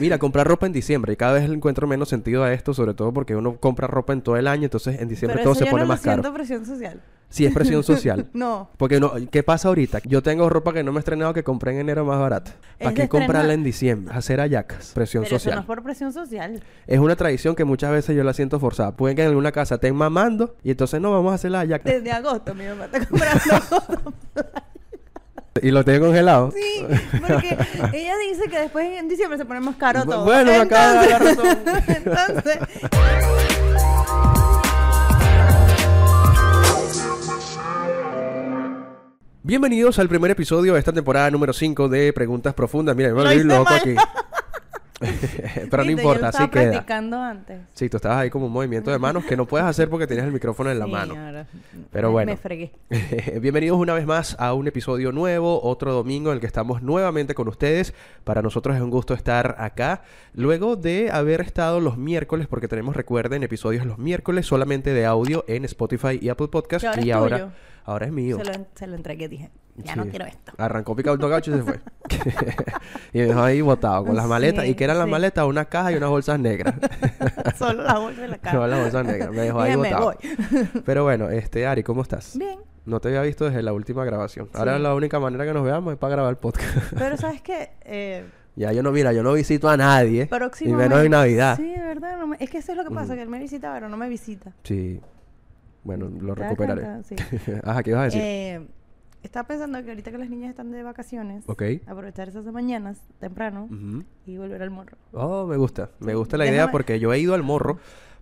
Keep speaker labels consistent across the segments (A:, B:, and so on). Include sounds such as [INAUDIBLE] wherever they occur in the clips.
A: Mira, comprar ropa en diciembre. Y cada vez le encuentro menos sentido a esto, sobre todo porque uno compra ropa en todo el año, entonces en diciembre
B: Pero
A: todo
B: eso
A: se
B: yo
A: pone
B: no lo
A: más caro.
B: siento presión social.
A: Sí, es presión social. [LAUGHS]
B: No.
A: Porque no, ¿qué pasa ahorita? Yo tengo ropa que no me he estrenado que compré en enero más barata. ¿Para
B: Es
A: qué
B: de
A: comprarla en diciembre? Hacer ayacas. Presión
B: Pero eso
A: social.
B: no es por presión social.
A: Es una tradición que muchas veces yo la siento forzada. Pueden que en alguna casa estén mamando y entonces no vamos a hacer la hallaca.
B: Desde agosto mi mamá está comprando [LAUGHS]
A: Y lo tengo congelado.
B: Sí, porque ella dice que después en diciembre se pone más caro todo.
A: bueno, me acaba de dar razón.
B: Entonces,
A: Bienvenidos al primer episodio de esta temporada número 5 de Preguntas Profundas. Mira, me volví
B: hice
A: loco
B: mal.
A: aquí. [LAUGHS] [LAUGHS] Pero no importa, así
B: estaba
A: queda.
B: practicando antes.
A: Sí, tú estabas ahí como un movimiento de manos que no puedes hacer porque tienes el micrófono en la
B: Sí,
A: mano.
B: ahora
A: Pero
B: me-
A: bueno.
B: Me fregué. [LAUGHS]
A: Bienvenidos una vez más a un episodio nuevo, otro domingo en el que estamos nuevamente con ustedes. Para nosotros es un gusto estar acá. Luego de haber estado los miércoles, porque tenemos, recuerden, episodios los miércoles solamente de audio en Spotify y Apple Podcast.
B: Que ahora
A: y
B: es
A: ahora,
B: tuyo.
A: ahora es mío.
B: Se lo, en- se lo entregué, dije, ya no quiero esto.
A: Arrancó picado el y se fue. [LAUGHS] [LAUGHS] y me dejó ahí botado con las maletas.
B: Sí,
A: ¿Y que eran las
B: sí.
A: maletas? Una caja y unas bolsas negras. [LAUGHS]
B: Solo la bolsa de la cara.
A: no, las bolsas negras. Me dejó ahí
B: me
A: botado.
B: voy.
A: Pero bueno, este, Ari, ¿cómo estás?
B: Bien.
A: No te había visto desde la última grabación. Ahora la única manera que nos veamos es para grabar el podcast.
B: Pero ¿sabes qué? Eh,
A: ya yo no, mira, yo no visito a nadie. Y
B: próximamente...
A: menos en Navidad.
B: Sí, de verdad. no me- Es que eso es lo que pasa, que él me visita, pero no me visita.
A: Sí. Bueno, lo
B: ¿Te das
A: recuperaré.
B: Sí.
A: Ajá, ¿qué ibas a decir?
B: Eh, estaba pensando que ahorita que las niñas están de vacaciones,
A: ok.
B: aprovechar esas mañanas temprano y volver al morro.
A: Oh, me gusta. Me gusta la idea porque yo he ido al morro,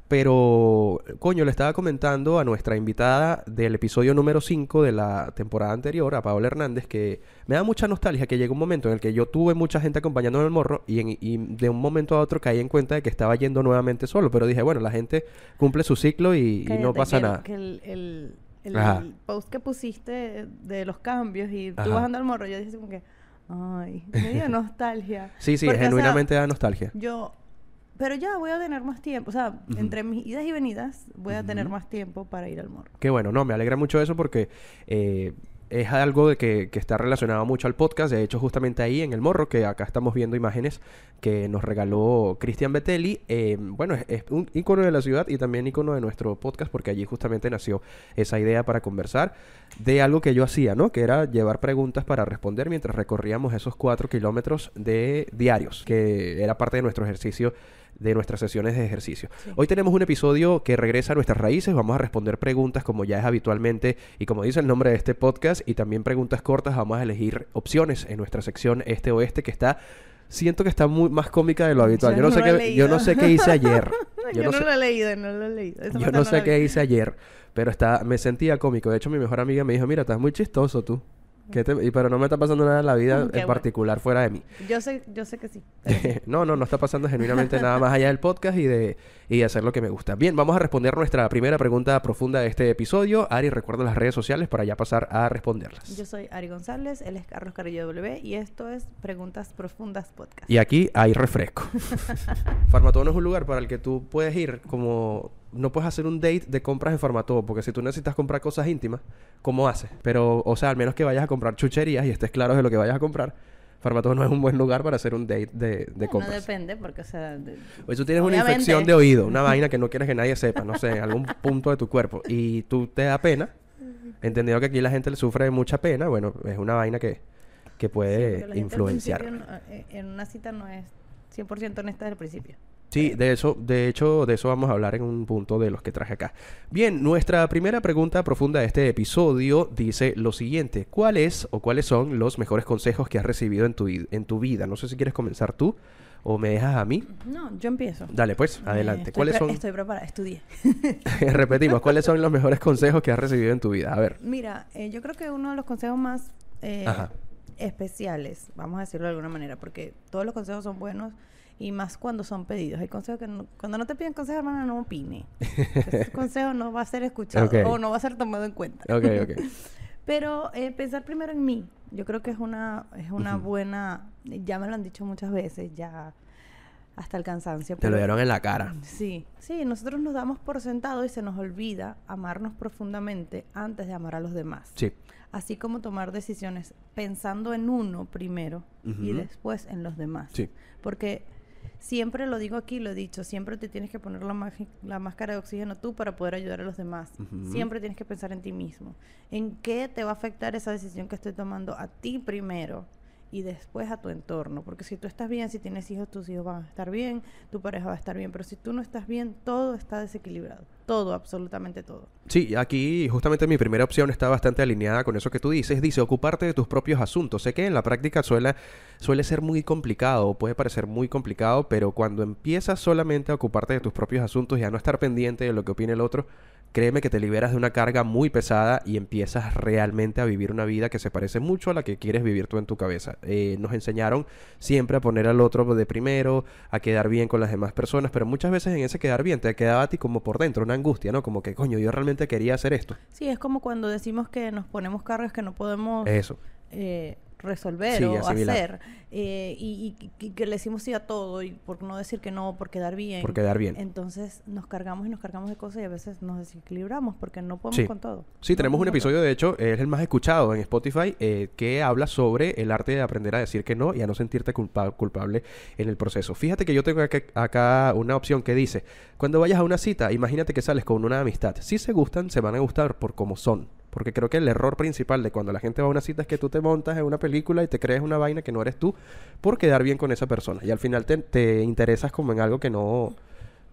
A: pero, coño, le estaba comentando a nuestra invitada del episodio número 5 de la temporada anterior, a Paola Hernández, que me da mucha nostalgia que llegó un momento en el que yo tuve mucha gente acompañándome al morro y, en- y de un momento a otro caí en cuenta de que estaba yendo nuevamente solo, pero dije, bueno, la gente cumple su ciclo y, y no pasa
B: que
A: nada.
B: Que el, el, el
A: Ajá.
B: post que pusiste de los cambios y tú
A: Ajá.
B: bajando al morro, yo dije como que, ay, me dio [LAUGHS] nostalgia.
A: Sí, sí,
B: Porque, o sea,
A: genuinamente da nostalgia.
B: yo, pero ya voy a tener más tiempo, o sea, entre mis idas y venidas voy a tener más tiempo para ir al morro.
A: Qué bueno, no, me alegra mucho eso porque eh, es algo de que, que está relacionado mucho al podcast. De hecho, justamente ahí en el morro, que acá estamos viendo imágenes que nos regaló Cristian Betelli. eh, bueno, es, es un ícono de la ciudad y también ícono de nuestro podcast porque allí justamente nació esa idea para conversar de algo que yo hacía, ¿no? Que era llevar preguntas para responder mientras recorríamos esos cuatro kilómetros de diarios, que era parte de nuestro ejercicio de nuestras sesiones de ejercicio.
B: Sí.
A: Hoy tenemos un episodio que regresa a nuestras raíces. Vamos a responder preguntas como ya es habitualmente y como dice el nombre de este podcast y también preguntas cortas. Vamos a elegir opciones en nuestra sección este-oeste que está... Siento que está muy más cómica de lo habitual. Yo,
B: Yo
A: no, sé qué, yo no sé qué hice ayer. [LAUGHS]
B: Yo, no,
A: sé-
B: lo he leído, no lo he leído. Esa
A: yo no sé qué hice ayer, pero está, me sentía cómico. De hecho, mi mejor amiga me dijo, mira, estás muy chistoso tú. ¿Qué te- y, pero no me está pasando nada en la vida [LAUGHS] en
B: bueno.
A: particular fuera de mí.
B: Yo sé, yo sé que sí. [LAUGHS]
A: no, no, no está pasando genuinamente nada más allá del podcast y de, y de hacer lo que me gusta. Bien, vamos a responder nuestra primera pregunta profunda de este episodio. Ari, recuerda las redes sociales para ya pasar a responderlas.
B: Yo soy Ari González, él es Carlos Carrillo W y esto es Preguntas Profundas Podcast.
A: Y aquí hay refresco. [LAUGHS] Farmatodo no es un lugar para el que tú puedes ir como... No puedes hacer un date de compras en Farmatodo, porque si tú necesitas comprar cosas íntimas, ¿cómo haces? Pero, o sea, al menos que vayas a comprar chucherías y estés claro de lo que vayas a comprar, Farmatodo no es un buen lugar para hacer un date de, de compras.
B: depende, porque, o sea, de-
A: tú tienes una infección de oído, una vaina que no quieres que nadie sepa, no sé, en algún punto de tu cuerpo, y tú te da pena, entendido que aquí la gente le sufre de mucha pena, bueno, es una vaina que, que puede
B: porque la gente al
A: influenciar.
B: no- eh, en una cita no es 100% honesta desde el principio.
A: Sí, de eso, de hecho, de eso vamos a hablar en un punto de los que traje acá. Bien, nuestra primera pregunta profunda de este episodio dice lo siguiente: ¿Cuál es o cuáles son los mejores consejos que has recibido en tu, en tu vida? No sé si quieres comenzar tú o me dejas a mí.
B: No, yo empiezo.
A: Dale, pues, adelante.
B: estoy
A: ¿Cuáles son?
B: Estoy preparada, estudié. [LAUGHS]
A: Repetimos, ¿cuáles son los mejores consejos que has recibido en tu vida? A ver.
B: Mira, eh, yo creo que uno de los consejos más eh, especiales, vamos a decirlo de alguna manera, porque todos los consejos son buenos y más cuando son pedidos. Hay consejos que no- cuando no te piden consejos, hermana, no opine. Ese [LAUGHS] consejo no va a ser escuchado o no va a ser tomado en cuenta.
A: Ok, ok. [LAUGHS]
B: Pero eh, pensar primero en mí, yo creo que es una, es una buena, ya me lo han dicho muchas veces, ya hasta el cansancio.
A: Te lo dieron en la cara.
B: Sí, sí, nosotros nos damos por sentado y se nos olvida amarnos profundamente antes de amar a los demás.
A: Sí.
B: Así como tomar decisiones pensando en uno primero y después en los demás.
A: Sí.
B: Porque siempre lo digo aquí, lo he dicho, siempre te tienes que poner la, máscara de oxígeno tú para poder ayudar a los demás. Siempre tienes que pensar en ti mismo. ¿En qué te va a afectar esa decisión que estoy tomando a ti primero? Y después a tu entorno, porque si tú estás bien, si tienes hijos, tus hijos van a estar bien, tu pareja va a estar bien, pero si tú no estás bien, todo está desequilibrado, todo, absolutamente todo.
A: Sí, aquí justamente mi primera opción está bastante alineada con eso que tú dices. Dice, ocuparte de tus propios asuntos. Sé que en la práctica suele, suele ser muy complicado, puede parecer muy complicado, pero cuando empiezas solamente a ocuparte de tus propios asuntos y a no estar pendiente de lo que opine el otro, créeme que te liberas de una carga muy pesada y empiezas realmente a vivir una vida que se parece mucho a la que quieres vivir tú en tu cabeza. Eh, nos enseñaron siempre a poner al otro de primero, a quedar bien con las demás personas, pero muchas veces en ese quedar bien te quedaba a ti como por dentro una angustia, ¿no? Como que, coño, yo realmente quería hacer esto.
B: Sí, es como cuando decimos que nos ponemos cargas que no podemos
A: Eso.
B: eh, resolver
A: Sí,
B: o hacer eh, y, y- y que le decimos sí a todo y por no decir que no, por quedar bien.
A: Por quedar bien.
B: Entonces nos cargamos y nos cargamos de cosas y a veces nos desequilibramos porque no podemos
A: Sí.
B: con todo.
A: Sí,
B: No
A: tenemos un episodio, de hecho, es el más escuchado en Spotify, eh, que habla sobre el arte de aprender a decir que no y a no sentirte culpa- culpable en el proceso. Fíjate que yo tengo acá una opción que dice, cuando vayas a una cita, imagínate que sales con una amistad. Si se gustan, se van a gustar por cómo son. Porque creo que el error principal de cuando la gente va a una cita es que tú te montas en una película y te crees una vaina que no eres tú por quedar bien con esa persona. Y al final te, te interesas como en algo que no,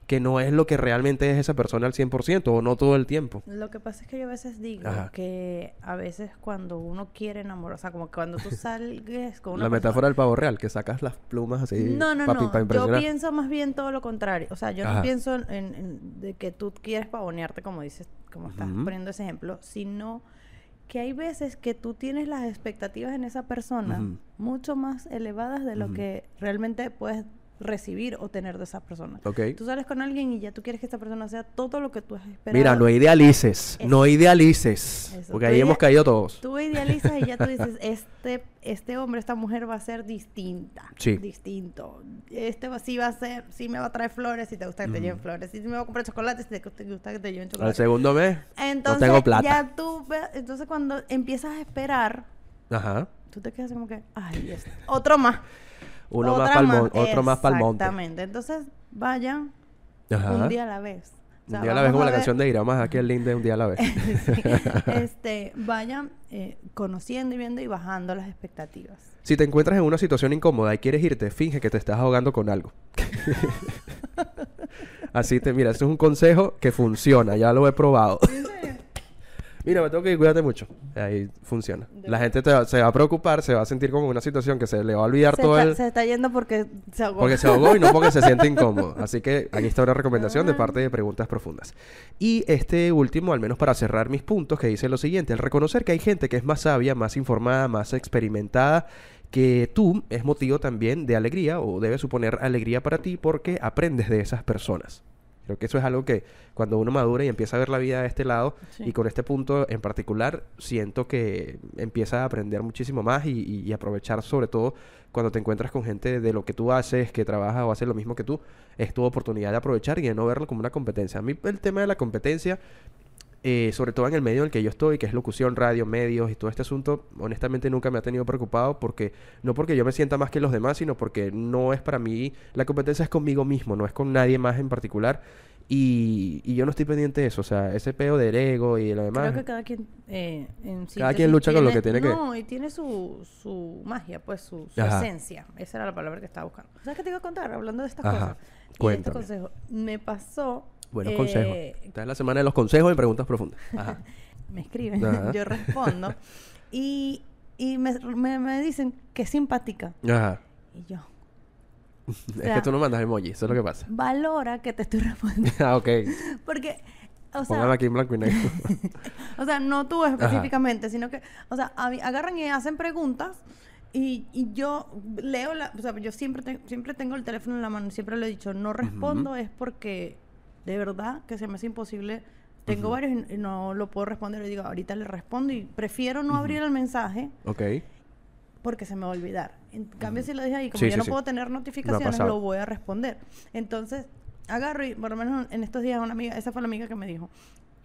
A: que no es lo que realmente es esa persona al 100% o no todo el tiempo.
B: Lo que pasa es que yo a veces digo
A: Ajá.
B: que a veces cuando uno quiere enamorar, o sea, como que cuando tú [LAUGHS] salgues con una
A: La
B: persona-
A: metáfora del pavo real, que sacas las plumas así
B: No, no, no. Yo pienso más bien todo lo contrario. O sea, yo
A: Ajá.
B: no pienso en, en- de que tú quieres pavonearte, como dices, como estás poniendo ese ejemplo, sino que hay veces que tú tienes las expectativas en esa persona mucho más elevadas de lo que realmente puedes recibir o tener de esa persona.
A: Ok.
B: Tú sales con alguien y ya tú quieres que esa persona sea todo lo que tú has esperado.
A: Mira, no idealices,
B: Eso.
A: no idealices.
B: Eso.
A: Porque
B: Tú
A: ahí hemos caído todos.
B: Tú idealizas y ya tú dices, este, este hombre, esta mujer va a ser distinta.
A: Sí.
B: Distinto. Este va, sí va a ser, sí me va a traer flores si te gusta que te lleven flores. Sí me va a comprar chocolate si te gusta, te gusta que te lleven
A: Al
B: chocolate.
A: segundo mes,
B: Entonces,
A: no tengo plata.
B: ya tú, ve- entonces cuando empiezas a esperar,
A: Ajá.
B: tú te quedas como que, ay, es- otro más.
A: Uno más
B: otra
A: pa'l mon- otro más pa'l monte.
B: Exactamente. Entonces, vayan
A: Ajá.
B: un día a la vez. O sea,
A: un día a la vez, como la
B: ver-
A: canción de Ira, más [LAUGHS] aquí el link de un día a la vez.
B: Sí. [LAUGHS] este, vayan eh, conociendo y viendo y bajando las expectativas.
A: si te encuentras en una situación incómoda y quieres irte, finge que te estás ahogando con algo. [LAUGHS] Así te, mira, este es un consejo que funciona, ya lo he probado. Mira, me tengo que ir, cuídate mucho. Ahí funciona.
B: De
A: La gente te va- se va a preocupar, se va a sentir como en una situación que se le va a olvidar
B: Se
A: todo
B: está,
A: el...
B: se está yendo porque se ahogó.
A: Porque se ahogó y no porque se [LAUGHS] siente incómodo. Así que aquí está una recomendación de parte de Preguntas Profundas. Y este último, al menos para cerrar mis puntos, que dice lo siguiente. El reconocer que hay gente que es más sabia, más informada, más experimentada que tú es motivo también de alegría o debe suponer alegría para ti porque aprendes de esas personas. Creo que eso es algo que cuando uno madura y empieza a ver la vida de este lado
B: Sí.
A: y con este punto en particular siento que empieza a aprender muchísimo más y, y- y aprovechar sobre todo cuando te encuentras con gente de lo que tú haces, que trabaja o hace lo mismo que tú, es tu oportunidad de aprovechar y de no verlo como una competencia. A mí el tema de la competencia, eh, sobre todo en el medio en el que yo estoy, que es locución, radio, medios y todo este asunto, honestamente nunca me ha tenido preocupado porque no porque yo me sienta más que los demás, sino porque no es para mí, la competencia es conmigo mismo, no es con nadie más en particular. Y, y yo no estoy pendiente de eso, o sea, ese peo del ego y lo demás.
B: Creo que cada quien eh, en
A: Cada quien lucha con lo que tiene que-
B: No, y tiene su, su magia, pues su, su esencia. Esa era la palabra que estaba buscando. ¿Sabes qué te iba a contar? Hablando de estas
A: Ajá.
B: cosas. Y este consejo. Me pasó...
A: Buenos
B: eh,
A: consejos. Esta es la semana de los consejos y preguntas profundas. Ajá. [LAUGHS]
B: Me escriben,
A: Ajá.
B: yo respondo. y y me, me, me dicen que es simpática.
A: Ajá.
B: Y yo, [LAUGHS]
A: Es
B: sea,
A: que tú no mandas emoji, eso es lo que pasa.
B: valora que te estoy respondiendo. [LAUGHS]
A: ah, ok.
B: Porque, o sea,
A: aquí en blanco y negro.
B: O sea, no tú específicamente, sino que, o sea, agarran y hacen preguntas y, y yo leo la, o sea, yo siempre, te- siempre tengo el teléfono en la mano siempre lo he dicho, no respondo es porque de verdad que se me hace imposible. Tengo varios y, no lo puedo responder. Y digo, ahorita le respondo y prefiero no abrir el mensaje
A: ok.
B: porque se me va a olvidar. En cambio, si lo dije ahí, como
A: Sí,
B: yo
A: sí,
B: no
A: sí.
B: puedo tener notificaciones, lo voy a responder. Entonces, agarro y por lo menos en estos días una amiga, esa fue la amiga que me dijo,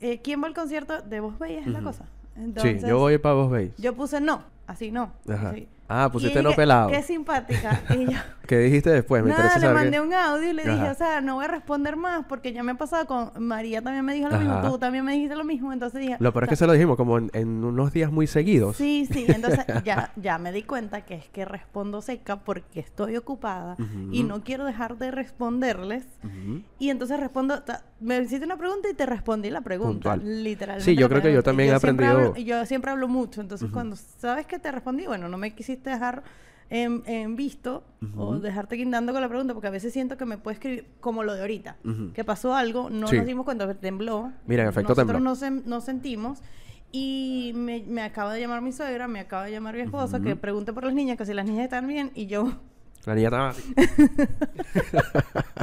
B: eh, ¿quién va al concierto de Vos Bellas? Es la cosa.
A: Sí,
B: Entonces,
A: yo voy para vos veis.
B: yo puse no. así no.
A: Ajá.
B: así.
A: Ah, pusiste no pelado.
B: Qué simpática. Y yo, [LAUGHS]
A: ¿Qué dijiste después? Me
B: nada, le
A: saber.
B: mandé un audio y le dije, o sea, no voy a responder más porque ya me ha pasado con María también me dijo lo mismo, tú también me dijiste lo mismo, entonces dije,
A: Lo peor es que se lo dijimos como en, en unos días muy seguidos.
B: Sí, sí, entonces [LAUGHS] ya, ya me di cuenta que es que respondo seca porque estoy ocupada y no quiero dejar de responderles. Y entonces respondo, me hiciste una pregunta y te respondí la pregunta,
A: Puntual.
B: literalmente.
A: Sí, yo creo que yo también he aprendido-
B: hablo- yo siempre hablo mucho, entonces cuando sabes que te respondí, bueno, no me quisiste dejar en, en visto o dejarte guindando con la pregunta, porque a veces siento que me puede escribir como lo de ahorita, que pasó algo, no
A: Sí.
B: nos dimos cuenta, tembló.
A: Mira, en efecto
B: Nosotros
A: tembló.
B: no sen- nos sentimos. Y me, me acaba de llamar mi suegra, me acaba de llamar mi esposa, que pregunte por las niñas, que si las niñas están bien, y yo,
A: La niña estaba así. [LAUGHS]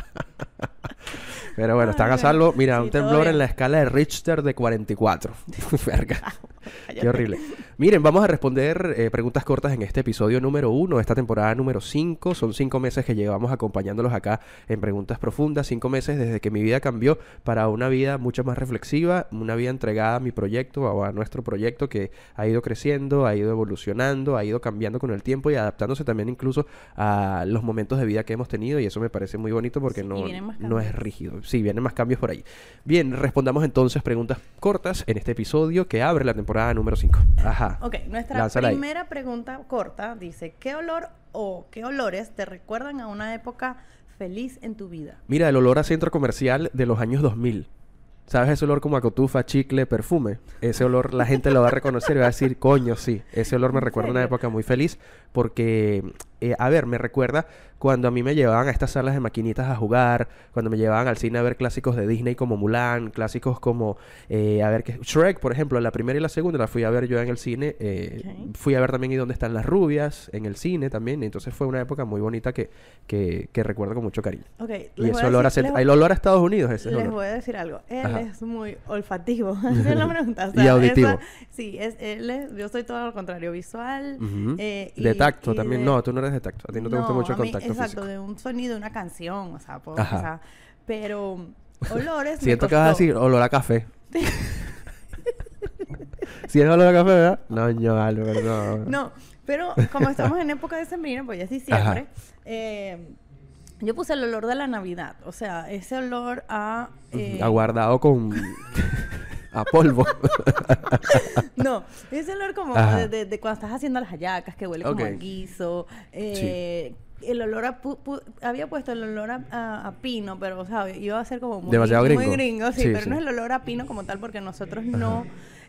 A: Pero bueno, están a salvo. Mira,
B: Sí,
A: un temblor en la escala de Richter de 44. [LAUGHS] Verga. [LAUGHS] Qué horrible. Miren, vamos a responder eh, preguntas cortas en este episodio número uno, esta temporada número 5. Son cinco meses que llevamos acompañándolos acá en Preguntas Profundas. Cinco meses desde que mi vida cambió para una vida mucho más reflexiva, una vida entregada a mi proyecto o a nuestro proyecto que ha ido creciendo, ha ido evolucionando, ha ido cambiando con el tiempo y adaptándose también incluso a los momentos de vida que hemos tenido. Y eso me parece muy bonito porque
B: Sí,
A: no, no es rígido. Sí, vienen más cambios por ahí. Bien, respondamos entonces preguntas cortas en este episodio que abre la temporada número 5. Ajá.
B: Ok, nuestra
A: Lánzala ahí.
B: primera pregunta corta dice, ¿qué olor o qué olores te recuerdan a una época feliz en tu vida?
A: Mira, el olor a centro comercial de los años 2000. ¿Sabes ese olor como a cotufa, chicle, perfume? Ese olor la gente lo va a reconocer y va a decir, coño, sí. Ese olor me
B: ¿En
A: recuerda a una época muy feliz porque, eh, a ver, me recuerda cuando a mí me llevaban a estas salas de maquinitas a jugar, cuando me llevaban al cine a ver clásicos de Disney como Mulan, clásicos como, eh, a ver, que Shrek, por ejemplo, la primera y la segunda la fui a ver yo en el cine. eh. Fui a ver también y dónde están las rubias en el cine también. Entonces fue una época muy bonita que, que, que recuerdo con mucho cariño.
B: Ok, les
A: Y
B: a
A: olor a
B: decir- les-
A: el olor a Estados Unidos, ese
B: Les
A: olor.
B: voy a decir algo. Él
A: Ajá.
B: es muy olfativo. [LAUGHS] [LAUGHS] Pregunta. o
A: Y auditivo.
B: esa- sí, es, él es- yo soy todo lo contrario, visual. Eh,
A: de tacto
B: y
A: también.
B: de-
A: No, tú no eres de tacto. A ti no te gusta mucho el
B: a mí-
A: contacto
B: Exacto,
A: físico.
B: de un sonido, una canción, o sea, puedo- o sea, pero olores [LAUGHS] me
A: Siento que vas a
B: costó.
A: decir olor a café. [LAUGHS] si es olor a café, ¿verdad? No, no, Albert, no.
B: No, pero como estamos en época de sembrina, pues ya es diciembre, eh, yo puse el olor de la Navidad. O sea, ese olor a... eh,
A: Aguardado con... [LAUGHS] a polvo. [LAUGHS]
B: No, ese olor como de, de- de cuando estás haciendo las hallacas, que huele como
A: Ok.
B: a guiso. eh, El olor a... pu- pu- había puesto el olor a, a- a pino, pero, o sea, iba a ser como muy,
A: Demasiado
B: muy
A: gringo.
B: gringo, sí,
A: Sí,
B: pero
A: sí.
B: no es el olor a pino como tal, porque nosotros no...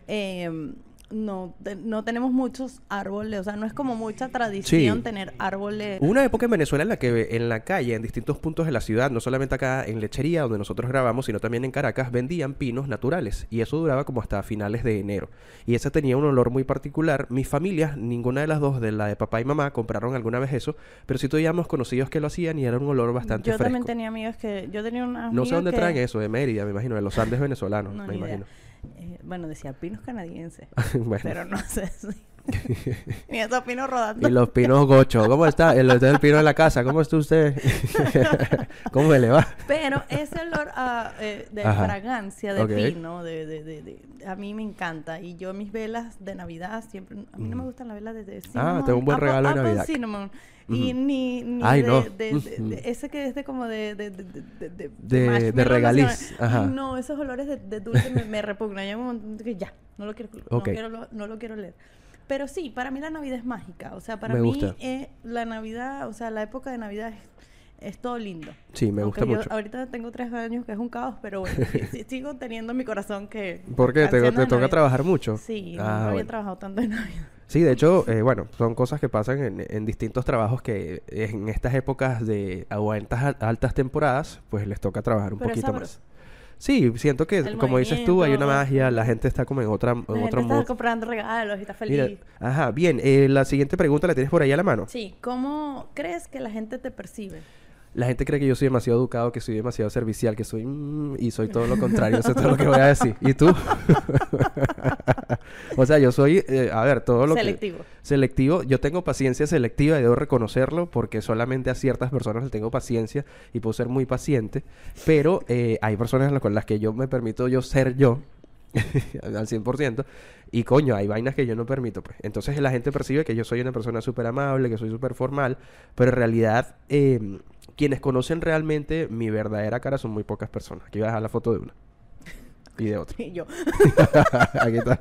B: eh, no, te- no tenemos muchos árboles, o sea, no es como mucha tradición
A: Sí.
B: tener árboles.
A: Hubo una época en Venezuela en la que en la calle, en distintos puntos de la ciudad, no solamente acá en Lechería, donde nosotros grabamos, sino también en Caracas, vendían pinos naturales. Y eso duraba como hasta finales de enero. Y ese tenía un olor muy particular. Mis familias, ninguna de las dos, de la de papá y mamá, compraron alguna vez eso. Pero sí teníamos conocidos que lo hacían y era un olor bastante
B: yo
A: fresco.
B: también tenía amigos que... Yo tenía una
A: No sé dónde
B: que,
A: traen eso, de Mérida, me imagino, de los Andes venezolanos,
B: No,
A: me
B: idea. Eh, bueno, decía pinos canadienses. [LAUGHS]
A: bueno.
B: Pero no sé si... [LAUGHS] Ni esos pinos rodando.
A: Y los pinos gocho, ¿cómo está? El, el pino en la casa, ¿cómo está usted? [LAUGHS] ¿Cómo le va?
B: Pero ese olor a, eh, de
A: Ajá.
B: fragancia de
A: Ok.
B: pino, de, de, de, de- a mí me encanta. Y yo mis velas de Navidad siempre... A mí no me
A: Mm.
B: gustan las velas de, de
A: Ah,
B: cinnamon,
A: tengo un buen
B: apple-
A: regalo de
B: apple
A: Navidad.
B: cinnamon. Y ni, ni
A: Ay,
B: de,
A: no.
B: de- de- de- ese que es de como de... De, de, de, de, de-
A: De- de
B: no
A: regaliz,
B: ay,
A: ajá.
B: no, esos olores de, de dulce me, me repugnan. Momento que ya, no lo quiero, no
A: Ok.
B: quiero, no lo quiero leer. Pero sí, para mí la Navidad es mágica. O sea, para
A: Me
B: mí eh, la Navidad, o sea, la época de Navidad es, es todo lindo.
A: Sí, me
B: Aunque
A: gusta
B: yo
A: mucho.
B: ahorita tengo tres años, que es un caos, pero bueno, [LAUGHS] sigo teniendo en mi corazón que...
A: ¿Por qué? ¿Te, toca trabajar mucho?
B: Sí, no,
A: Ah,
B: no había trabajado tanto en Navidad.
A: Sí, de hecho, eh, bueno, son cosas que pasan en, en distintos trabajos que en estas épocas de o en estas al- altas temporadas, pues les toca trabajar un
B: Pero
A: poquito más. Sí, siento que,
B: El
A: como dices tú, hay una magia, la gente está como en otra, en
B: La gente
A: otro
B: está comprando regalos y está feliz.
A: Mira, ajá, bien, eh, la siguiente pregunta la tienes por ahí a la mano.
B: Sí, ¿cómo crees que la gente te percibe?
A: La gente cree que yo soy demasiado educado, que soy demasiado servicial, que soy... mm, y soy todo lo contrario, eso es todo lo que voy a decir. ¿Y tú? [LAUGHS] o sea, yo soy, eh, a ver, todo lo que...
B: Selectivo.
A: Selectivo. Yo tengo paciencia selectiva y debo reconocerlo porque solamente a ciertas personas les tengo paciencia y puedo ser muy paciente. Pero eh, hay personas con las que yo me permito yo ser yo [LAUGHS] al 100%. Y coño, hay vainas que yo no permito, pues. Entonces la gente percibe que yo soy una persona súper amable, que soy súper formal, pero en realidad eh, quienes conocen realmente mi verdadera cara son muy pocas personas. Aquí voy a dejar la foto de una y de otra. [LAUGHS]
B: Y yo. [LAUGHS]
A: Aquí está.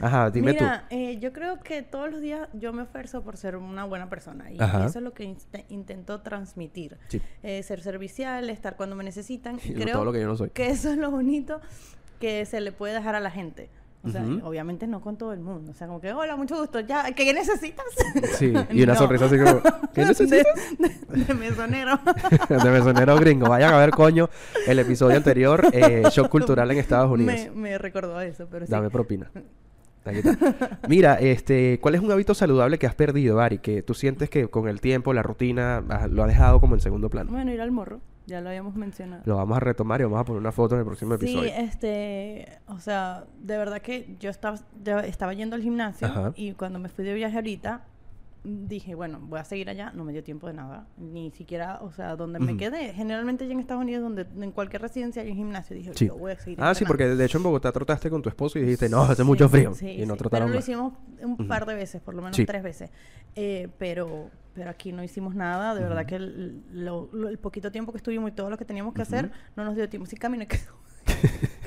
A: Ajá, dime
B: Mira, eh, yo creo que todos los días yo me esfuerzo por ser una buena persona. Y
A: Ajá.
B: eso es lo que intento transmitir.
A: Sí.
B: Eh, ser servicial, estar cuando me necesitan.
A: Y
B: creo
A: todo lo que yo no soy.
B: que eso es lo bonito que se le puede dejar a la gente. O sea, obviamente no con todo el mundo. O sea, como que, hola, mucho gusto. Ya, ¿qué necesitas? [LAUGHS]
A: Sí, y [LAUGHS] una
B: No.
A: sonrisa así como, [LAUGHS] ¿qué necesitas?
B: De, de- de mesonero.
A: de mesonero gringo. Vayan a ver, coño, el episodio anterior, eh, Shock Cultural en Estados Unidos.
B: me, me recordó a eso, pero sí.
A: Dame propina. Mira, este, ¿cuál es un hábito saludable que has perdido, Ari? Que tú sientes que con el tiempo, la rutina, ah, lo has dejado como en segundo plano.
B: Bueno, ir al morro. Ya lo habíamos mencionado.
A: Lo vamos a retomar y vamos a poner una foto en el próximo
B: Sí,
A: episodio.
B: este, o sea, de verdad que yo estaba, yo estaba yendo al gimnasio
A: Ajá.
B: y cuando me fui de viaje ahorita, dije, bueno, voy a seguir allá, no me dio tiempo de nada, ni siquiera, o sea, donde me quedé, generalmente allá en Estados Unidos, donde en cualquier residencia hay un gimnasio, dije,
A: Sí.
B: yo voy a seguir
A: Ah, sí, porque de hecho en Bogotá trotaste con tu esposo y dijiste, no, hace
B: Sí,
A: mucho frío.
B: sí,
A: y no trotaron
B: Pero lo hicimos un par de veces, por lo menos tres veces. Eh, pero, pero aquí no hicimos nada. De verdad que el, lo- lo- el poquito tiempo que estuvimos y todo lo que teníamos que hacer no nos dio tiempo. Sí, caminé. [LAUGHS]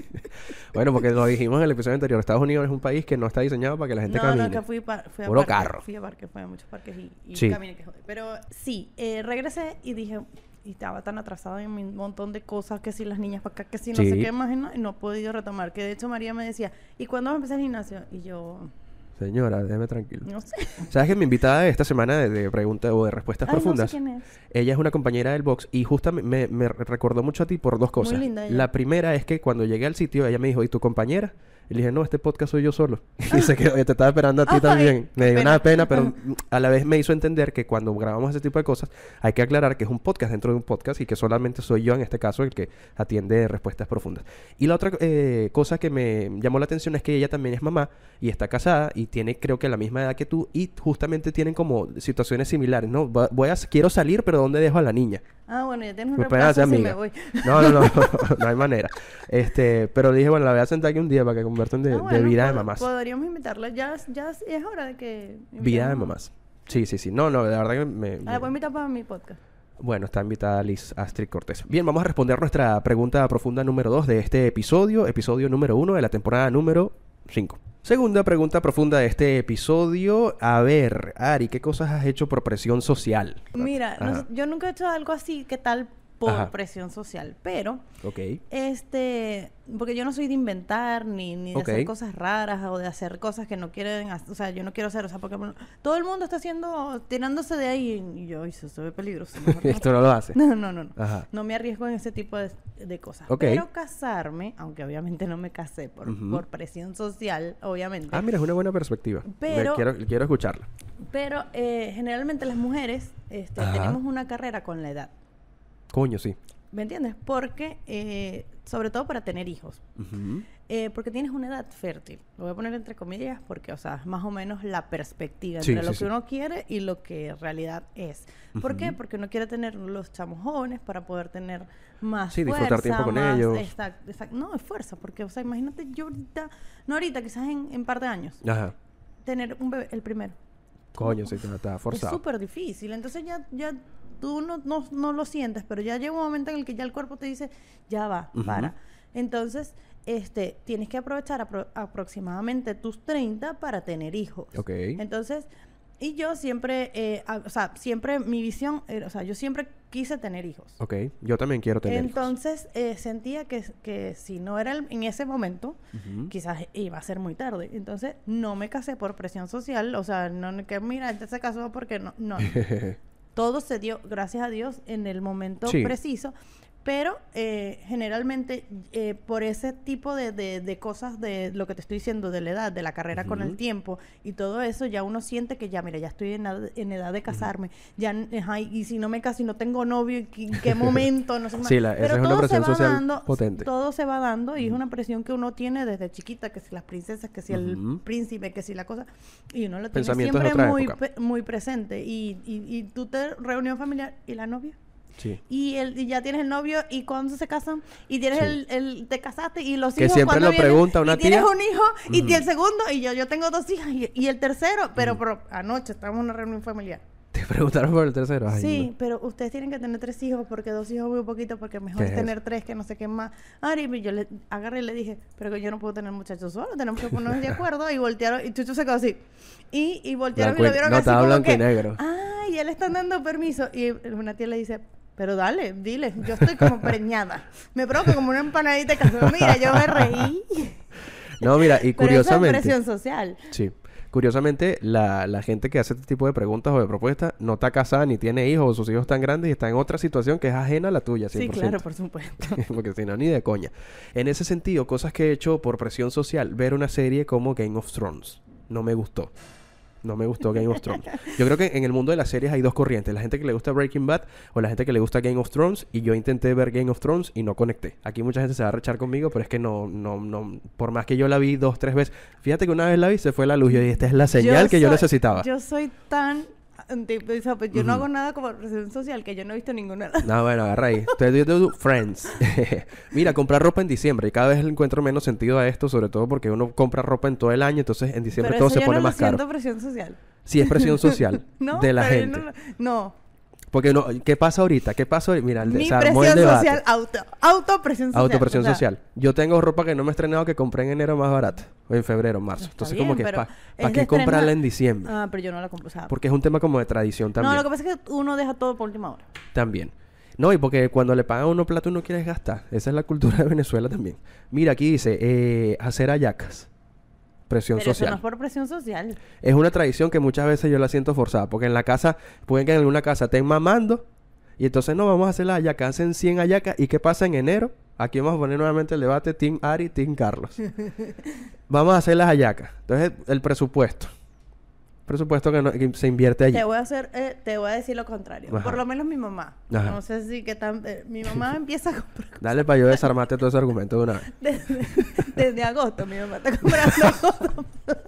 A: Bueno, porque lo dijimos en el episodio anterior, Estados Unidos es un país que no está diseñado para que la gente
B: No,
A: camine.
B: no, que fui, pa- fui a
A: Puro
B: parque,
A: carro.
B: Fui a parque, fui a muchos parques y, y
A: Sí.
B: caminé que joder. Pero sí, eh, regresé y dije, y estaba tan atrasada en un montón de cosas, que si las niñas para acá, que si no
A: Sí.
B: sé qué más, y no, y no he podido retomar. Que de hecho María me decía, ¿y cuándo vas a empezar el gimnasio? Y yo,
A: Señora, déjeme tranquilo.
B: no sé.
A: ¿Sabes que mi invitada de esta semana de, de preguntas o de respuestas
B: Ay, no sé
A: profundas?
B: quién es.
A: Ella es una compañera del box y justamente me, me recordó mucho a ti por dos cosas.
B: linda ella.
A: La primera es que cuando llegué al sitio, ella me dijo, ¿y tu compañera? Y le dije, no, este podcast soy yo solo. [LAUGHS] Y se quedó, te estaba esperando a ti también. Me dio una pena, pero a la vez me hizo entender que cuando grabamos ese tipo de cosas, hay que aclarar que es un podcast dentro de un podcast y que solamente soy yo, en este caso, el que atiende respuestas profundas. Y la otra eh, cosa que me llamó la atención es que ella también es mamá y está casada y tiene, creo que, la misma edad que tú y justamente tienen como situaciones similares, ¿no? Voy a, quiero salir, pero ¿dónde dejo a la niña?
B: Ah, bueno, ya tienes un reemplazo si me voy.
A: No, no, no, [LAUGHS] [LAUGHS] no hay manera. Este, pero dije, bueno, la voy a sentar aquí un día para que conversen de,
B: Ah,
A: de vida de mamás.
B: Podríamos invitarla. Ya, ya es hora de que...
A: Vida de mamás. Sí, sí, sí. No, no, la verdad que me...
B: Ah,
A: me-
B: la puedo invitar para mi podcast.
A: Bueno, está invitada Liz Astrid Cortés. Bien, vamos a responder nuestra pregunta profunda número 2 de este episodio, episodio número 1 de la temporada número 5. Segunda pregunta profunda de este episodio. A ver, Ari, ¿qué cosas has hecho por presión social?
B: Mira, yo nunca he hecho algo así, ¿qué tal? Por
A: Ajá.
B: presión social. Pero,
A: Ok.
B: este, porque yo no soy de inventar ni, ni de hacer cosas raras o de hacer cosas que no quieren, hac- o sea, yo no quiero hacer, o sea, porque bueno, todo el mundo está haciendo, tirándose de ahí y yo, "Ay, eso se ve peligroso. mejor [LAUGHS] no".
A: Esto no lo hace. [LAUGHS]
B: No, no, no, no.
A: Ajá.
B: No me arriesgo en ese tipo de, de cosas.
A: Ok.
B: Pero casarme, aunque obviamente no me casé por, por presión social, obviamente.
A: Ah, mira, es una buena perspectiva. Me-
B: Pero-
A: quiero, quiero escucharla.
B: Pero eh, generalmente las mujeres este, tenemos una carrera con la edad.
A: Coño, sí.
B: ¿Me entiendes? Porque, eh, sobre todo para tener hijos. Eh, porque tienes una edad fértil. Lo voy a poner entre comillas porque, o sea, es más o menos la perspectiva
A: Sí,
B: entre
A: sí,
B: lo
A: sí.
B: que uno quiere y lo que en realidad es. ¿Por qué? Porque uno quiere tener los chamos jóvenes para poder tener más
A: Sí, disfrutar tiempo con
B: más-
A: ellos.
B: exacto, exacto. No, es fuerza, porque, o sea, imagínate yo ahorita, no ahorita, quizás en, en par de años,
A: Ajá.
B: tener un bebé, el primero.
A: Coño, sí, está, está
B: Es
A: forzado.
B: súper difícil. Entonces ya, ya tú no, no, no lo sientes, pero ya llega un momento en el que ya el cuerpo te dice, ya va, para. Entonces, este, tienes que aprovechar apro- aproximadamente tus 30 para tener hijos.
A: Ok.
B: Entonces, y yo siempre, eh, a- o sea, siempre mi visión, era- o sea, yo siempre quise tener hijos.
A: Ok, yo también quiero tener hijos.
B: Entonces, eh, sentía que, que si no era el- en ese momento, quizás iba a ser muy tarde. Entonces, no me casé por presión social. O sea, no que mira, este se casó porque no. No. [LAUGHS] Todo se dio, gracias a Dios, en el momento
A: Sí.
B: preciso. Pero eh, generalmente, eh, por ese tipo de, de- de cosas, de lo que te estoy diciendo, de la edad, de la carrera con el tiempo y todo eso, ya uno siente que ya, mira, ya estoy en, edad- en edad de casarme. Ya, y si no me caso y no tengo novio, ¿en qué, en qué momento? No sé [LAUGHS] más.
A: Sí, la- esa
B: Pero
A: es una
B: todo se va
A: social
B: dando,
A: potente.
B: todo se va dando y es una presión que uno tiene desde chiquita, que si las princesas, que si el príncipe, que si la cosa, y uno lo tiene siempre muy, muy presente. Y, y, y tú te reunión familiar y la novia.
A: Sí.
B: Y, el, y ya tienes el novio y cuando se casan y tienes
A: Sí.
B: el, el- te casaste y los
A: Que
B: hijos
A: siempre lo
B: vienen,
A: pregunta una
B: y tienes
A: tía.
B: un hijo y el segundo y yo yo tengo dos hijas y, y el tercero pero, pero anoche estábamos en una reunión familiar
A: Te preguntaron por el tercero. Ay,
B: sí
A: no.
B: pero ustedes tienen que tener tres hijos porque dos hijos muy poquito porque mejor
A: ¿Qué
B: es tener tres que no sé qué más Ari yo le agarré y le dije pero que yo no puedo tener muchachos solo tenemos que ponernos de [LAUGHS] acuerdo y voltearon y Chucho se quedó así y, y voltearon y lo vieron
A: no,
B: así
A: estaba
B: como
A: blanco y
B: que
A: negro.
B: ay ya le están dando permiso y una tía le dice pero dale, dile, yo estoy como [LAUGHS] preñada. Me provoca como una empanadita de café. Mira, yo me reí.
A: No, mira, y [LAUGHS]
B: Pero
A: curiosamente.
B: eso es presión social.
A: Sí. Curiosamente, la, la gente que hace este tipo de preguntas o de propuestas no está casada ni tiene hijos o sus hijos están grandes y está en otra situación que es ajena a la tuya, 100%.
B: Sí, claro, por supuesto. [LAUGHS]
A: Porque si no, ni de coña. En ese sentido, cosas que he hecho por presión social, ver una serie como Game of Thrones. No me gustó. No me gustó Game of Thrones. Yo creo que en el mundo de las series hay dos corrientes. La gente que le gusta Breaking Bad o la gente que le gusta Game of Thrones. Y yo intenté ver Game of Thrones y no conecté. Aquí mucha gente se va a rechar conmigo, pero es que no, no, no. Por más que yo la vi dos, tres veces. Fíjate que una vez la vi, se fue la luz. Y esta es la señal que yo necesitaba.
B: Yo soy tan... anti- o sea, pues yo no hago nada como presión social que yo no he visto ninguna.
A: No, bueno, agarra ahí. Entonces, yo Friends. [LAUGHS] Mira, comprar ropa en diciembre. Y cada vez le encuentro menos sentido a esto, sobre todo porque uno compra ropa en todo el año, entonces en diciembre
B: Pero
A: todo
B: eso
A: se
B: yo
A: pone
B: no lo
A: más caro.
B: siento presión social.
A: Sí, es presión social [LAUGHS]
B: No,
A: de la gente.
B: No, lo- no.
A: Porque no, ¿qué pasa ahorita? ¿Qué pasa ahorita? Mira, el de-
B: mi
A: se armó el
B: presión
A: debate.
B: social, auto, autopresión social.
A: Autopresión
B: o sea,
A: social. Yo tengo ropa que no me he estrenado que compré en enero más barata. O en febrero, marzo. Entonces,
B: bien,
A: como que, ¿para qué comprarla en diciembre?
B: Ah, pero yo no la compro. O sea,
A: Porque es un tema como de tradición también.
B: no, lo que pasa es que uno deja todo por última hora.
A: También. No, y porque cuando le pagan a uno plata uno quiere gastar. Esa es la cultura de Venezuela también. Mira, aquí dice, eh, hacer hallacas. Presión
B: Pero eso
A: social.
B: no es por presión social.
A: Es una tradición que muchas veces yo la siento forzada. Porque en la casa, pueden que en alguna casa estén mamando. Y entonces no, vamos a hacer las hallacas. Hacen 100 hallacas. ¿Y qué pasa en enero? Aquí vamos a poner nuevamente el debate Team Ari, Team Carlos. [LAUGHS] vamos a hacer las hallacas. Entonces, el presupuesto. Presupuesto que, no- que se invierte allí.
B: Te voy a hacer, eh, te voy a decir lo contrario.
A: Ajá.
B: Por lo menos mi mamá.
A: Ajá.
B: No sé si que tan, eh, mi mamá [LAUGHS] empieza a comprar
A: Dale para yo desarmarte todo ese argumento de una vez. [LAUGHS]
B: desde, desde agosto. Mi mamá está comprando. [LAUGHS]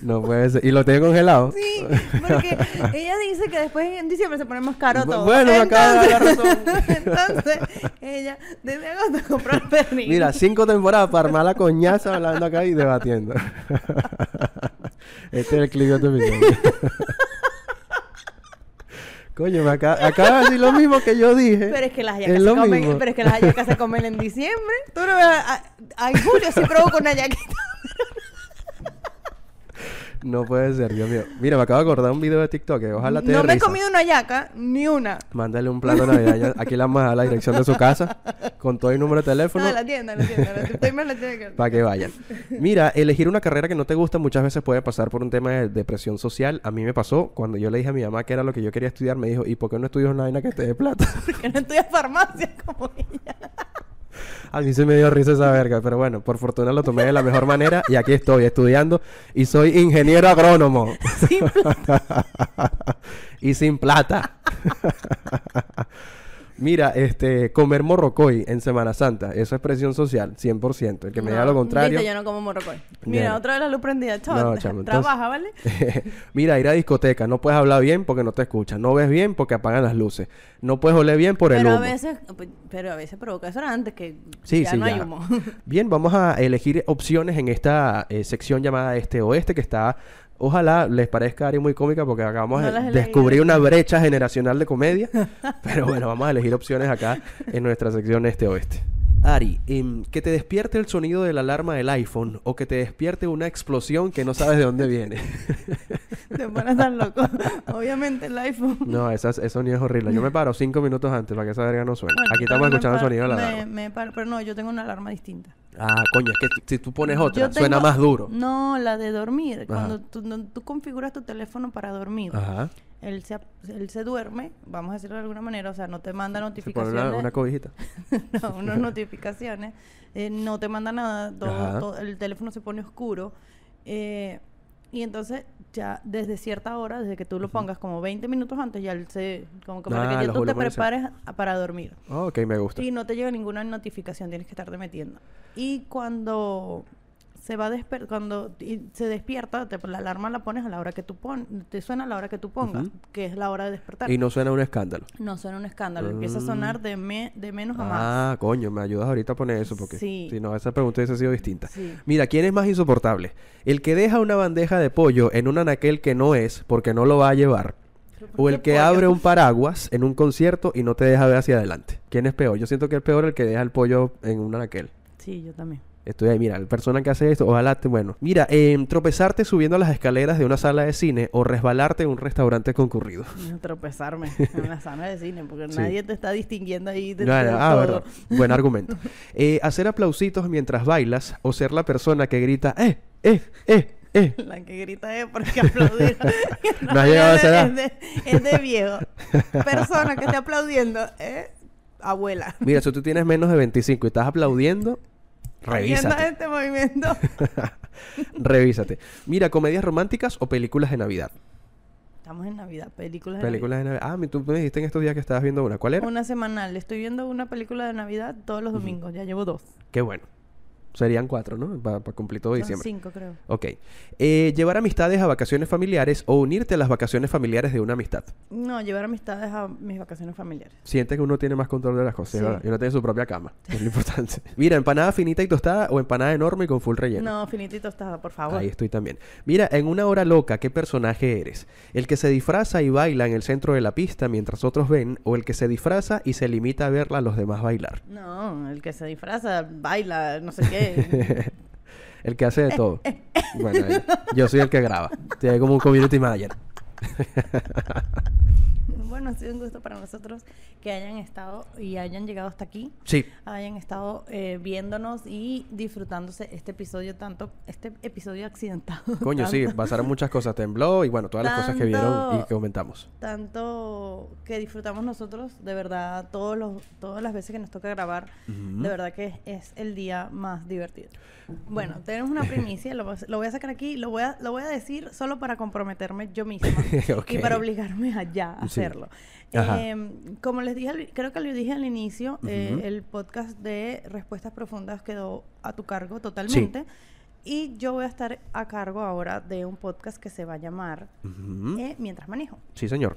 A: No puede ser. ¿Y lo tiene congelado?
B: Sí, porque ella dice que después en diciembre se pone más caro todo.
A: bueno, me acaba de dar la razón.
B: Entonces, ella desde agosto compró el pernil.
A: Mira, cinco temporadas para armar la coñaza hablando acá y debatiendo. Este es el clip de episodio. [LAUGHS] Coño, me acaba, acaba de decir lo mismo que yo dije.
B: Pero es que las
A: Es
B: hallacas se comen,
A: mismo.
B: pero es que las hallacas se comen en diciembre. Tú no ves, a, a- a Julio sí provoca una hallaquita.
A: No puede ser, Dios mío. Mira, me acabo de acordar un video de TikTok que ojalá te dé
B: No me he comido una hallaca, ni una.
A: Mándale un plato navideño. Aquí le vamos a la dirección de su casa con todo el número de teléfono.
B: No, la tienda, en la tienda. en la tienda. La tienda que-
A: Para que vayan. Mira, elegir una carrera que no te gusta muchas veces puede pasar por un tema de depresión social. A mí me pasó cuando yo le dije a mi mamá que era lo que yo quería estudiar. Me dijo, ¿y por qué no estudias una vaina que te dé plata? [LAUGHS]
B: Porque no estudias farmacia como ella.
A: A mí se me dio risa esa verga. Pero bueno, por fortuna lo tomé de la mejor manera. Y aquí estoy estudiando. Y soy ingeniero agrónomo.
B: Sí, [LAUGHS]
A: y sin plata. Mira, este, comer morrocoy en Semana Santa, eso es presión social, 100%. El que me diga lo contrario.
B: Viste, yo no como morrocoy. Mira, otra vez la luz prendida.
A: No, entonces-
B: trabaja, ¿vale? [LAUGHS]
A: Mira, ir a discoteca, no puedes hablar bien porque no te escuchan, no ves bien porque apagan las luces, no puedes oler bien por el
B: Pero
A: humo.
B: a veces, pero a veces provoca eso antes que
A: Sí,
B: ya
A: sí,
B: no hay
A: ya.
B: humo.
A: Bien, vamos a elegir opciones en esta eh, sección llamada Este Oeste, que está, ojalá les parezca Ari muy cómica porque acabamos
B: No
A: de descubrir una brecha generacional de comedia. [LAUGHS] Pero bueno, vamos a elegir opciones acá en nuestra sección Este Oeste. Ari, em, que te despierte el sonido de la alarma del iPhone o que te despierte una explosión que no sabes de dónde viene. [LAUGHS]
B: Te van a estar loco. Obviamente el iPhone.
A: No, esas, eso ni es horrible. Yo me paro cinco minutos antes para que esa verga no suene.
B: Bueno,
A: Aquí estamos
B: me
A: escuchando el sonido de la
B: me-
A: alarma.
B: me paro- pero no, yo tengo una alarma distinta.
A: Ah, coño, es que si tú pones otra, suena más duro.
B: No, la de dormir.
A: Ajá.
B: Cuando tú, no- tú configuras tu teléfono para dormir,
A: Ajá.
B: él, se, él se duerme, vamos a decirlo de alguna manera, o sea, no te manda
A: Se pone
B: notificaciones.
A: una, una cobijita. [LAUGHS]
B: no, unas notificaciones, eh, no te manda nada, todo, todo- el teléfono se pone oscuro. eh, y entonces ya desde cierta hora, desde que tú lo pongas como 20 minutos antes, ya él se, como que para
A: Ah,
B: que ya
A: los
B: tú te prepares a- para dormir.
A: Oh, ok, me gusta.
B: Y no te llega ninguna notificación, tienes que estarte metiendo. Y cuando se va a desper cuando y se despierta, te- la alarma la pones a la hora que tú pones, te suena a la hora que tú pongas, que es la hora de despertar.
A: Y no suena un escándalo.
B: No suena un escándalo, empieza a sonar de, me- de menos a más.
A: Ah, coño, me ayudas ahorita a poner eso porque
B: Sí.
A: si no, esa pregunta hubiese sido distinta.
B: Sí.
A: Mira, ¿quién es más insoportable? ¿El que deja una bandeja de pollo en un anaquel que no es porque no lo va a llevar? ¿O el
B: ¿Qué
A: que
B: pollo?
A: abre un paraguas en un concierto y no te deja ver hacia adelante? ¿Quién es peor? Yo siento que es peor el que deja el pollo en un anaquel.
B: Sí, yo también.
A: Estoy ahí, mira, la persona que hace esto, ojalá te, bueno. Mira, em, tropezarte subiendo las escaleras de una sala de cine o resbalarte en un restaurante concurrido. [LAUGHS]
B: Tropezarme [LAUGHS] en la sala de cine, porque
A: Sí.
B: nadie te está distinguiendo ahí de,
A: No, no, ah, verdad. Buen argumento. [LAUGHS] Eh, hacer aplausitos mientras bailas o ser la persona que grita, ¡eh, eh, eh, eh!
B: La que grita es porque aplaudir.
A: No has llegado a esa edad.
B: es, de, es de viejo. Persona que esté aplaudiendo, eh, abuela.
A: Mira, si tú tienes menos de 25 y estás aplaudiendo, revísate.
B: este movimiento. [LAUGHS]
A: revísate. Mira, comedias románticas o películas de Navidad.
B: Estamos en Navidad, películas de
A: Películas de Navidad. Ah, tú me dijiste en estos días que estabas viendo una. ¿Cuál era?
B: Una semanal. Estoy viendo una película de Navidad todos los domingos. Ya llevo dos.
A: Qué bueno. Serían cuatro, ¿no? Para cumplir todo
B: Son
A: diciembre.
B: cinco, creo.
A: Ok. Eh, llevar amistades a vacaciones familiares o unirte a las vacaciones familiares de una amistad.
B: No, llevar amistades a mis vacaciones familiares.
A: Siente que uno tiene más control de las cosas,
B: Sí.
A: ¿verdad? Y uno tiene su propia cama. [LAUGHS] Es lo importante. Mira, empanada finita y tostada o empanada enorme y con full relleno.
B: No, finitito está, por favor.
A: Ahí estoy también. Mira, en una hora loca, ¿qué personaje eres? ¿El que se disfraza y baila en el centro de la pista mientras otros ven? ¿O el que se disfraza y se limita a verla a los demás bailar?
B: No, el que se disfraza, baila, no sé qué. [LAUGHS]
A: El que hace de todo. Bueno, ahí. yo soy el que graba. Estoy como un community manager. [LAUGHS]
B: bueno, ha sido un gusto para nosotros que hayan estado y hayan llegado hasta aquí.
A: Sí.
B: hayan estado eh, viéndonos y disfrutándose este episodio tanto, este episodio accidentado. [LAUGHS]
A: Coño, sí,
B: tanto-
A: pasaron muchas cosas. Tembló y bueno, todas las cosas que vieron y
B: Tanto-
A: que comentamos.
B: Tanto que disfrutamos nosotros, de verdad, todos los, todas las veces que nos toca grabar,
A: Ujú.
B: de verdad que es el día más divertido. Bueno, [LAUGHS] tenemos una primicia, lo, lo voy a sacar aquí, lo voy a, lo voy a decir solo para comprometerme yo misma [LAUGHS]
A: Ok.
B: y para obligarme a ya
A: Sí.
B: hacerlo. Eh, como les dije, al- creo que lo dije al inicio, eh, el podcast de Respuestas Profundas quedó a tu cargo totalmente. Y yo voy a estar a cargo ahora de un podcast que se va a llamar eh, Mientras Manejo.
A: Sí, señor.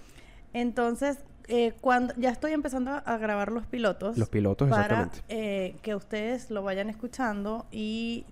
B: Entonces, eh, cuando ya estoy empezando a- a grabar los pilotos.
A: Los pilotos,
B: para
A: exactamente.
B: eh, que ustedes lo vayan escuchando y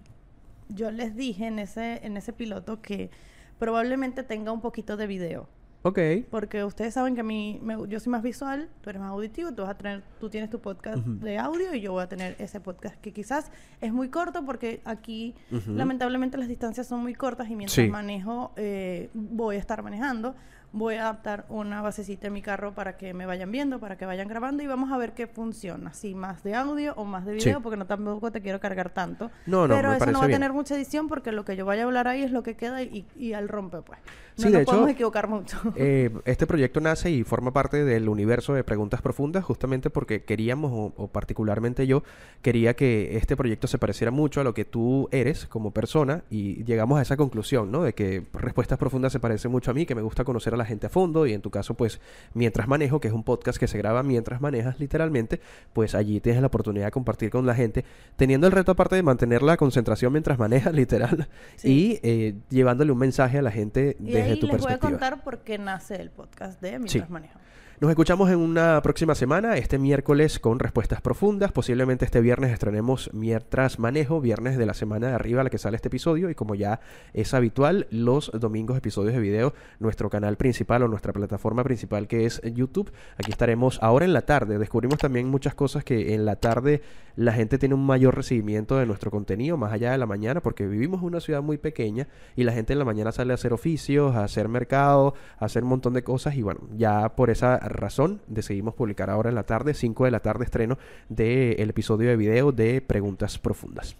B: yo les dije en ese en ese piloto que probablemente tenga un poquito de video.
A: Ok.
B: Porque ustedes saben que a mí, me- yo soy más visual, tú eres más auditivo, tú, vas a tener, tú tienes tu podcast de audio y yo voy a tener ese podcast que quizás es muy corto porque aquí lamentablemente las distancias son muy cortas y mientras
A: Sí.
B: manejo, eh, voy a estar manejando, voy a adaptar una basecita en mi carro para que me vayan viendo, para que vayan grabando y vamos a ver qué funciona, si más de audio o más de
A: Sí.
B: video, porque no tampoco te quiero cargar tanto.
A: No, no,
B: Pero
A: me
B: eso no va
A: bien.
B: a tener mucha edición porque lo que yo vaya a hablar ahí es lo que queda y, y al rompe pues. No
A: Sí, de
B: nos
A: hecho,
B: podemos equivocar mucho. [LAUGHS]
A: Eh, este proyecto nace y forma parte del universo de preguntas profundas justamente porque queríamos, o, o particularmente yo, quería que este proyecto se pareciera mucho a lo que tú eres como persona y llegamos a esa conclusión, ¿no? De que Respuestas Profundas se parece mucho a mí, que me gusta conocer a la gente a fondo y en tu caso, pues, mientras manejo, que es un podcast que se graba mientras manejas literalmente, pues allí tienes la oportunidad de compartir con la gente, teniendo el reto aparte de mantener la concentración mientras manejas, [LAUGHS] literal,
B: Sí.
A: y eh, llevándole un mensaje a la gente
B: Y
A: desde
B: ahí
A: tu
B: les voy a
A: perspectiva.
B: contar por qué nace el podcast de Mientras
A: Sí.
B: Manejo.
A: Nos escuchamos en una próxima semana, este miércoles con respuestas profundas. Posiblemente este viernes estrenemos Mientras Manejo, viernes de la semana de arriba la que sale este episodio. Y como ya es habitual, los domingos episodios de video, nuestro canal principal o nuestra plataforma principal que es YouTube. Aquí estaremos ahora en la tarde. Descubrimos también muchas cosas que en la tarde la gente tiene un mayor recibimiento de nuestro contenido, más allá de la mañana, porque vivimos en una ciudad muy pequeña y la gente en la mañana sale a hacer oficios, a hacer mercado, a hacer un montón de cosas. Y bueno, ya por esa razón decidimos publicar ahora en la tarde, 5 de la tarde, estreno del episodio de video de Preguntas Profundas.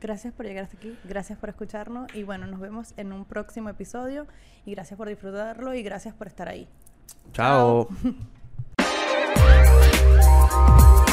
B: Gracias por llegar hasta aquí, gracias por escucharnos y bueno, nos vemos en un próximo episodio y gracias por disfrutarlo y gracias por estar ahí.
A: Chao.
B: Chao. [LAUGHS]